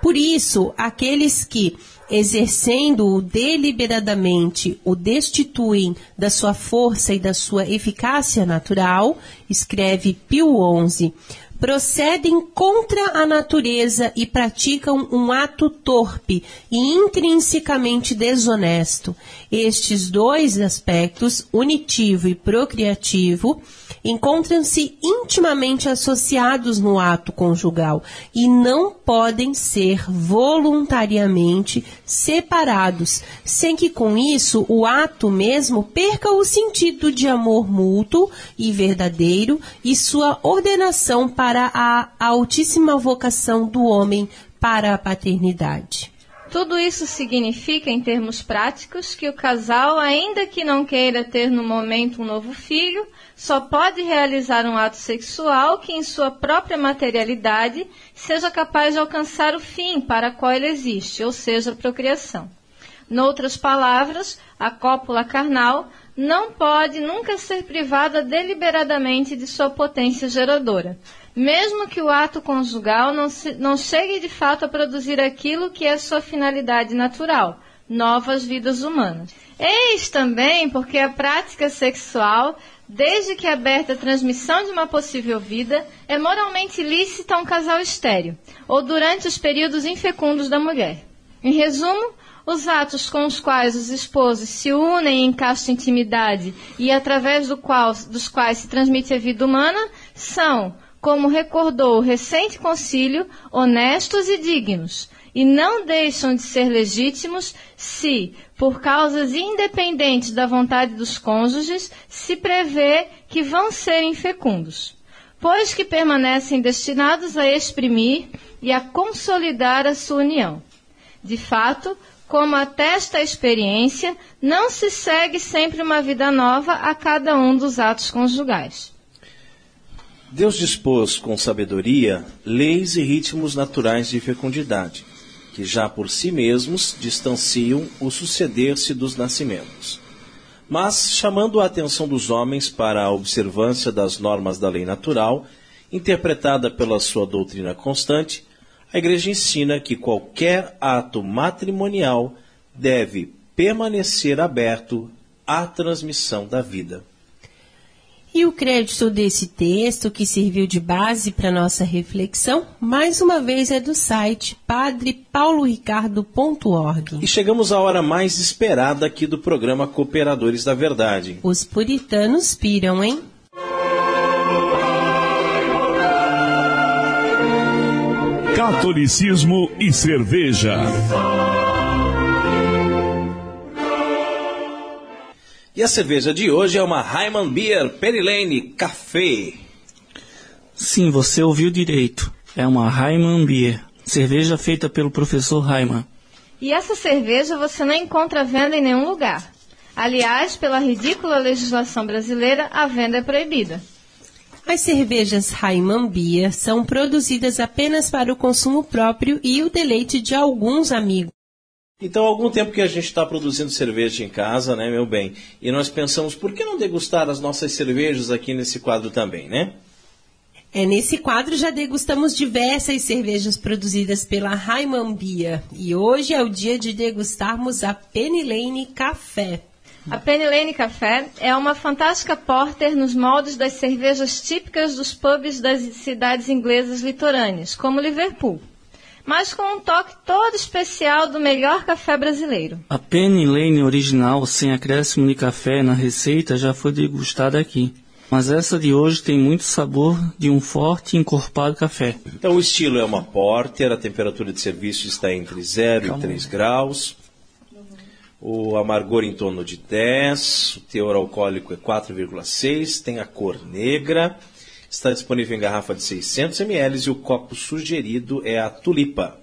Por isso, aqueles que exercendo-o deliberadamente, o destituem da sua força e da sua eficácia natural, escreve Pio XI, procedem contra a natureza e praticam um ato torpe e intrinsecamente desonesto. Estes dois aspectos, unitivo e procriativo, encontram-se intimamente associados no ato conjugal e não podem ser voluntariamente separados, sem que com isso o ato mesmo perca o sentido de amor mútuo e verdadeiro e sua ordenação para a altíssima vocação do homem para a paternidade. Tudo isso significa, em termos práticos, que o casal, ainda que não queira ter no momento um novo filho, só pode realizar um ato sexual que, em sua própria materialidade, seja capaz de alcançar o fim para qual ele existe, ou seja, a procriação. Noutras palavras, a cópula carnal não pode nunca ser privada deliberadamente de sua potência geradora, mesmo que o ato conjugal não, se, não chegue de fato a produzir aquilo que é sua finalidade natural, novas vidas humanas. Eis também porque a prática sexual, desde que aberta a transmissão de uma possível vida, é moralmente lícita a um casal estéreo, ou durante os períodos infecundos da mulher. Em resumo, os atos com os quais os esposos se unem em casta intimidade e através do qual, dos quais se transmite a vida humana são como recordou o recente concílio, honestos e dignos, e não deixam de ser legítimos se, por causas independentes da vontade dos cônjuges, se prevê que vão ser infecundos, pois que permanecem destinados a exprimir e a consolidar a sua união. De fato, como atesta a experiência, não se segue sempre uma vida nova a cada um dos atos conjugais. Deus dispôs com sabedoria leis e ritmos naturais de fecundidade, que já por si mesmos distanciam o suceder-se dos nascimentos. Mas, chamando a atenção dos homens para a observância das normas da lei natural, interpretada pela sua doutrina constante, a Igreja ensina que qualquer ato matrimonial deve permanecer aberto à transmissão da vida. E o crédito desse texto, que serviu de base para nossa reflexão, mais uma vez é do site padrepauloricardo.org. E chegamos à hora mais esperada aqui do programa Cooperadores da Verdade. Os puritanos piram, hein? Catolicismo e cerveja. E a cerveja de hoje é uma Hyman Beer Penny Lane Café. Sim, você ouviu direito. É uma Hyman Beer, cerveja feita pelo professor Hyman. E essa cerveja você não encontra à venda em nenhum lugar. Aliás, pela ridícula legislação brasileira, a venda é proibida. As cervejas Hyman Beer são produzidas apenas para o consumo próprio e o deleite de alguns amigos. Então, há algum tempo que a gente está produzindo cerveja em casa, né, meu bem? E nós pensamos, por que não degustar as nossas cervejas aqui nesse quadro também, né? É, nesse quadro já degustamos diversas cervejas produzidas pela Hyman Beer. E hoje é o dia de degustarmos a Penny Lane Café. A Penny Lane Café é uma fantástica porter nos moldes das cervejas típicas dos pubs das cidades inglesas litorâneas, como Liverpool mas com um toque todo especial do melhor café brasileiro. A Penny Lane original, sem acréscimo de café na receita, já foi degustada aqui. Mas essa de hoje tem muito sabor de um forte e encorpado café. Então o estilo é uma porter, a temperatura de serviço está entre 0 Calma. e 3 graus. O amargor em torno de 10, o teor alcoólico é 4,6, tem a cor negra Está disponível em garrafa de 600 ml e o copo sugerido é a tulipa.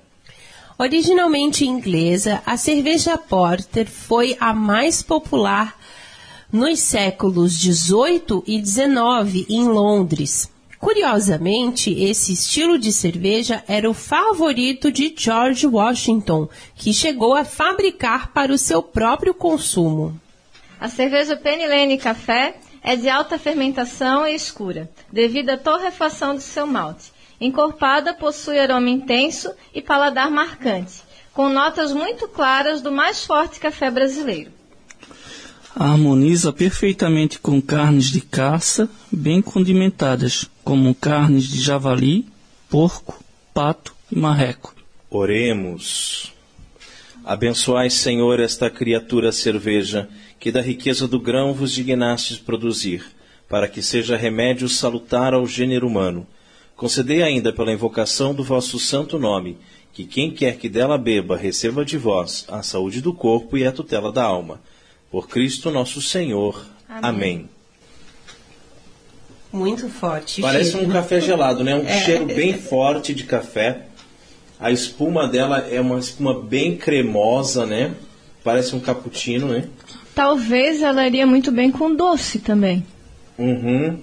Originalmente inglesa, a cerveja Porter foi a mais popular nos séculos 18 e 19 em Londres. Curiosamente, esse estilo de cerveja era o favorito de George Washington, que chegou a fabricar para o seu próprio consumo. A cerveja Penny Lane Café é de alta fermentação e escura, devido à torrefação do seu malte. Encorpada, possui aroma intenso e paladar marcante, com notas muito claras do mais forte café brasileiro. Harmoniza perfeitamente com carnes de caça bem condimentadas, como carnes de javali, porco, pato e marreco. Oremos. Abençoai, Senhor, esta criatura cerveja que da riqueza do grão vos dignastes produzir, para que seja remédio salutar ao gênero humano. Concedei ainda pela invocação do vosso santo nome, que quem quer que dela beba receba de vós a saúde do corpo e a tutela da alma. Por Cristo nosso Senhor. Amém. Amém. Muito forte. Parece cheiro. um café gelado, né? Um é. cheiro bem forte de café. A espuma dela é uma espuma bem cremosa, né? Parece um cappuccino, né? Talvez ela iria muito bem com doce também. Uhum.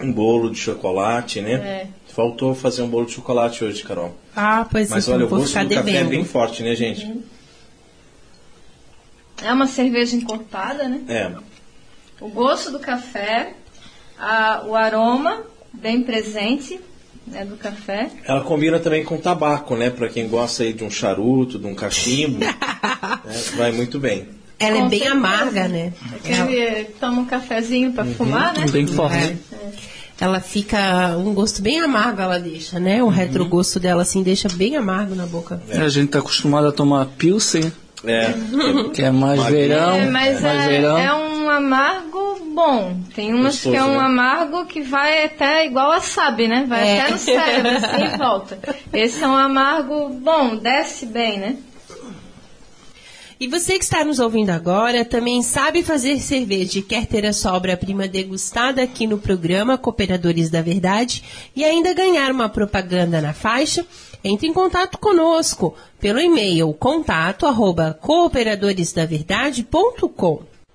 Um bolo de chocolate, né? É. Faltou fazer um bolo de chocolate hoje, Carol. Ah, pois Mas então, olha, o gosto do devendo. café é bem forte, né, gente? Uhum. É uma cerveja encorpada, né? É. O gosto do café, a, o aroma bem presente né, do café. Ela combina também com tabaco, né? Para quem gosta aí de um charuto, de um cachimbo, né, vai muito bem. Ela com é bem certeza. amarga, né? É toma um cafezinho para uhum. fumar, né? Bem forte. É. É. Ela fica um gosto bem amargo, ela deixa, né? O uhum. retrogosto dela assim deixa bem amargo na boca. É. A gente tá acostumado a tomar pilsen é. Que é mais verão. É, mas mais é, verão. é um amargo bom. Tem umas Gostoso, que é um né? amargo que vai até igual a sabe, né? Vai é. até no cérebro, assim e volta. Esse é um amargo bom, desce bem, né? E você que está nos ouvindo agora também sabe fazer cerveja e quer ter a sua obra-prima degustada aqui no programa Cooperadores da Verdade e ainda ganhar uma propaganda na faixa? Entre em contato conosco pelo e-mail contato arroba cooperadoresdaverdade.com.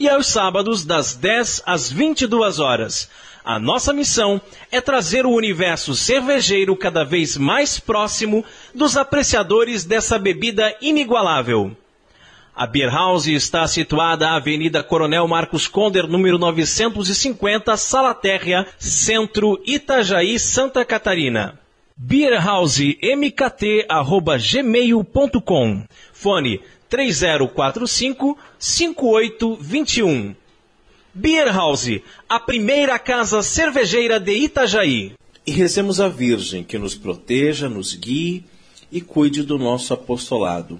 e aos sábados, das 10 às 22 horas. A nossa missão é trazer o universo cervejeiro cada vez mais próximo dos apreciadores dessa bebida inigualável. A Beer House está situada na Avenida Coronel Marcos Conder, número 950, Sala Térrea, Centro, Itajaí, Santa Catarina beerhousemkt@gmail.com. Fone 3045 5821. Beer House, a primeira casa cervejeira de Itajaí. E rezemos a Virgem que nos proteja, nos guie e cuide do nosso apostolado.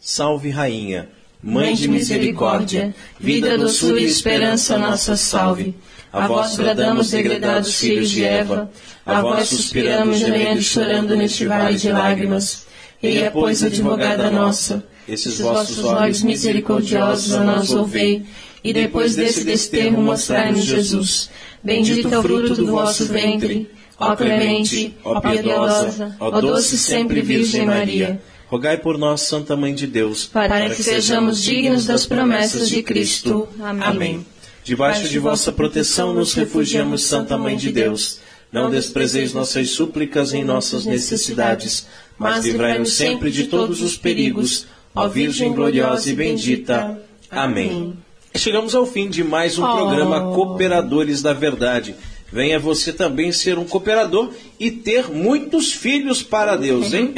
Salve Rainha, Mãe de misericórdia, vida, doçura e esperança nossa salve. A vós bradamos, degredados filhos de Eva, a vós suspiramos, gemendo e chorando neste vale de lágrimas. Eia, pois, advogada nossa, esses vossos olhos misericordiosos a nós ouvei, e depois desse desterro mostrai-nos Jesus. Bendito é o fruto do vosso ventre, ó clemente, ó piedosa, ó doce sempre Virgem Maria. Rogai por nós, Santa Mãe de Deus, para, que sejamos dignos das promessas de Cristo. Amém. Debaixo de vossa proteção nos refugiamos, Santa Mãe de Deus. Não desprezeis nossas súplicas em nossas necessidades, mas livrai-nos sempre de todos os perigos, ó Virgem gloriosa e bendita. Amém. Chegamos ao fim de mais um programa Cooperadores da Verdade. Venha você também ser um cooperador e ter muitos filhos para Deus, hein?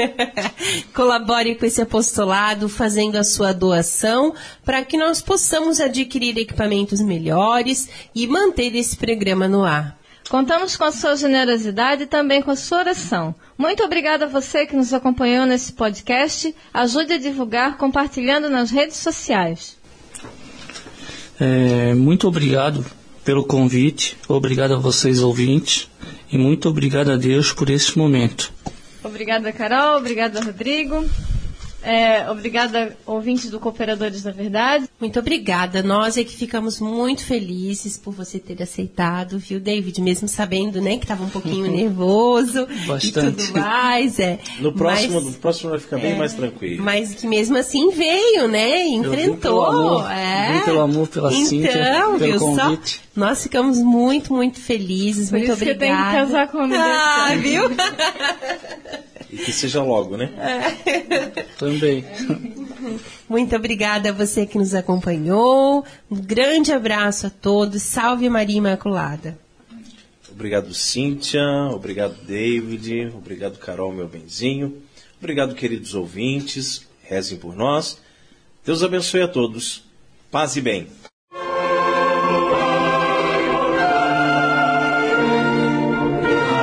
Colabore com esse apostolado, fazendo a sua doação, para que nós possamos adquirir equipamentos melhores e manter esse programa no ar. Contamos com a sua generosidade e também com a sua oração. Muito obrigada a você que nos acompanhou nesse podcast. Ajude a divulgar compartilhando nas redes sociais. É, muito obrigado pelo convite, obrigado a vocês ouvintes e muito obrigado a Deus por esse momento. Obrigada, Carol, obrigada, Rodrigo. É, obrigada, ouvintes do Cooperadores da Verdade. Muito obrigada. Nós é que ficamos muito felizes por você ter aceitado, viu, David? Mesmo sabendo, né, que estava um pouquinho nervoso Bastante. e tudo mais. É. No próximo, mas, no próximo vai ficar bem é, mais tranquilo. Mas que mesmo assim veio, né? Enfrentou. Eu vim pelo amor, é. vim pelo amor pela então, Cíntia, pelo convite. Só? Nós ficamos muito, muito felizes. Por muito isso obrigada. Que tem que casar com Ah, viu? E que seja logo, né? É. Também. Muito obrigada a você que nos acompanhou. Um grande abraço a todos. Salve Maria Imaculada. Obrigado, Cíntia. Obrigado, David. Obrigado, Carol, meu benzinho. Obrigado, queridos ouvintes. Rezem por nós. Deus abençoe a todos. Paz e bem.